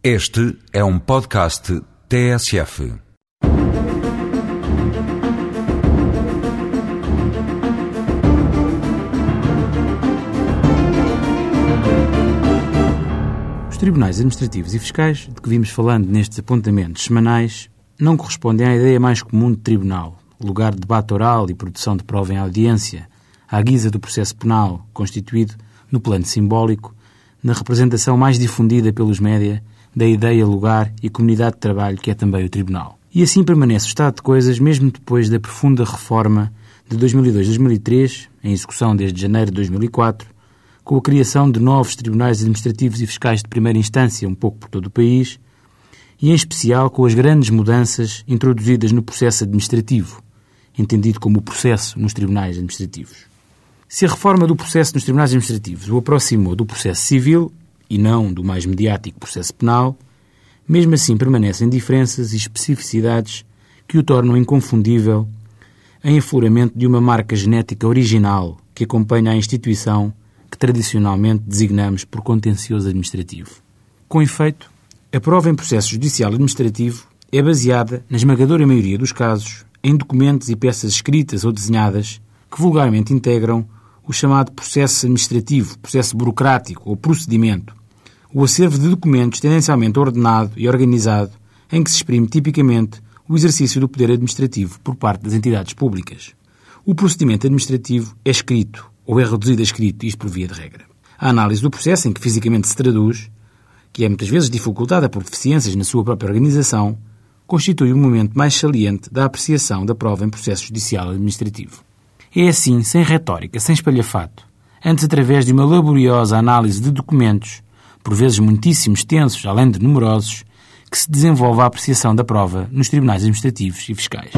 Este é um podcast TSF. Os tribunais administrativos e fiscais, de que vimos falando nestes apontamentos semanais, não correspondem à ideia mais comum de tribunal, lugar de debate oral e produção de prova em audiência, à guisa do processo penal, constituído, no plano simbólico, na representação mais difundida pelos média da ideia, lugar e comunidade de trabalho que é também o Tribunal. E assim permanece o estado de coisas mesmo depois da profunda reforma de 2002-2003, em execução desde janeiro de 2004, com a criação de novos tribunais administrativos e fiscais de primeira instância um pouco por todo o país, e em especial com as grandes mudanças introduzidas no processo administrativo, entendido como o processo nos tribunais administrativos. Se a reforma do processo nos tribunais administrativos o aproximou do processo civil, e não do mais mediático processo penal, mesmo assim permanecem diferenças e especificidades que o tornam inconfundível em afloramento de uma marca genética original que acompanha a instituição que tradicionalmente designamos por contencioso administrativo. Com efeito, a prova em processo judicial administrativo é baseada, na esmagadora maioria dos casos, em documentos e peças escritas ou desenhadas que vulgarmente integram o chamado processo administrativo, processo burocrático ou procedimento, o acervo de documentos tendencialmente ordenado e organizado em que se exprime tipicamente o exercício do poder administrativo por parte das entidades públicas. O procedimento administrativo é escrito ou é reduzido a escrito, isto por via de regra. A análise do processo em que fisicamente se traduz, que é muitas vezes dificultada por deficiências na sua própria organização, constitui o momento mais saliente da apreciação da prova em processo judicial administrativo. É assim, sem retórica, sem espalhafato, antes através de uma laboriosa análise de documentos, por vezes muitíssimo extensos, além de numerosos, que se desenvolve a apreciação da prova nos tribunais administrativos e fiscais.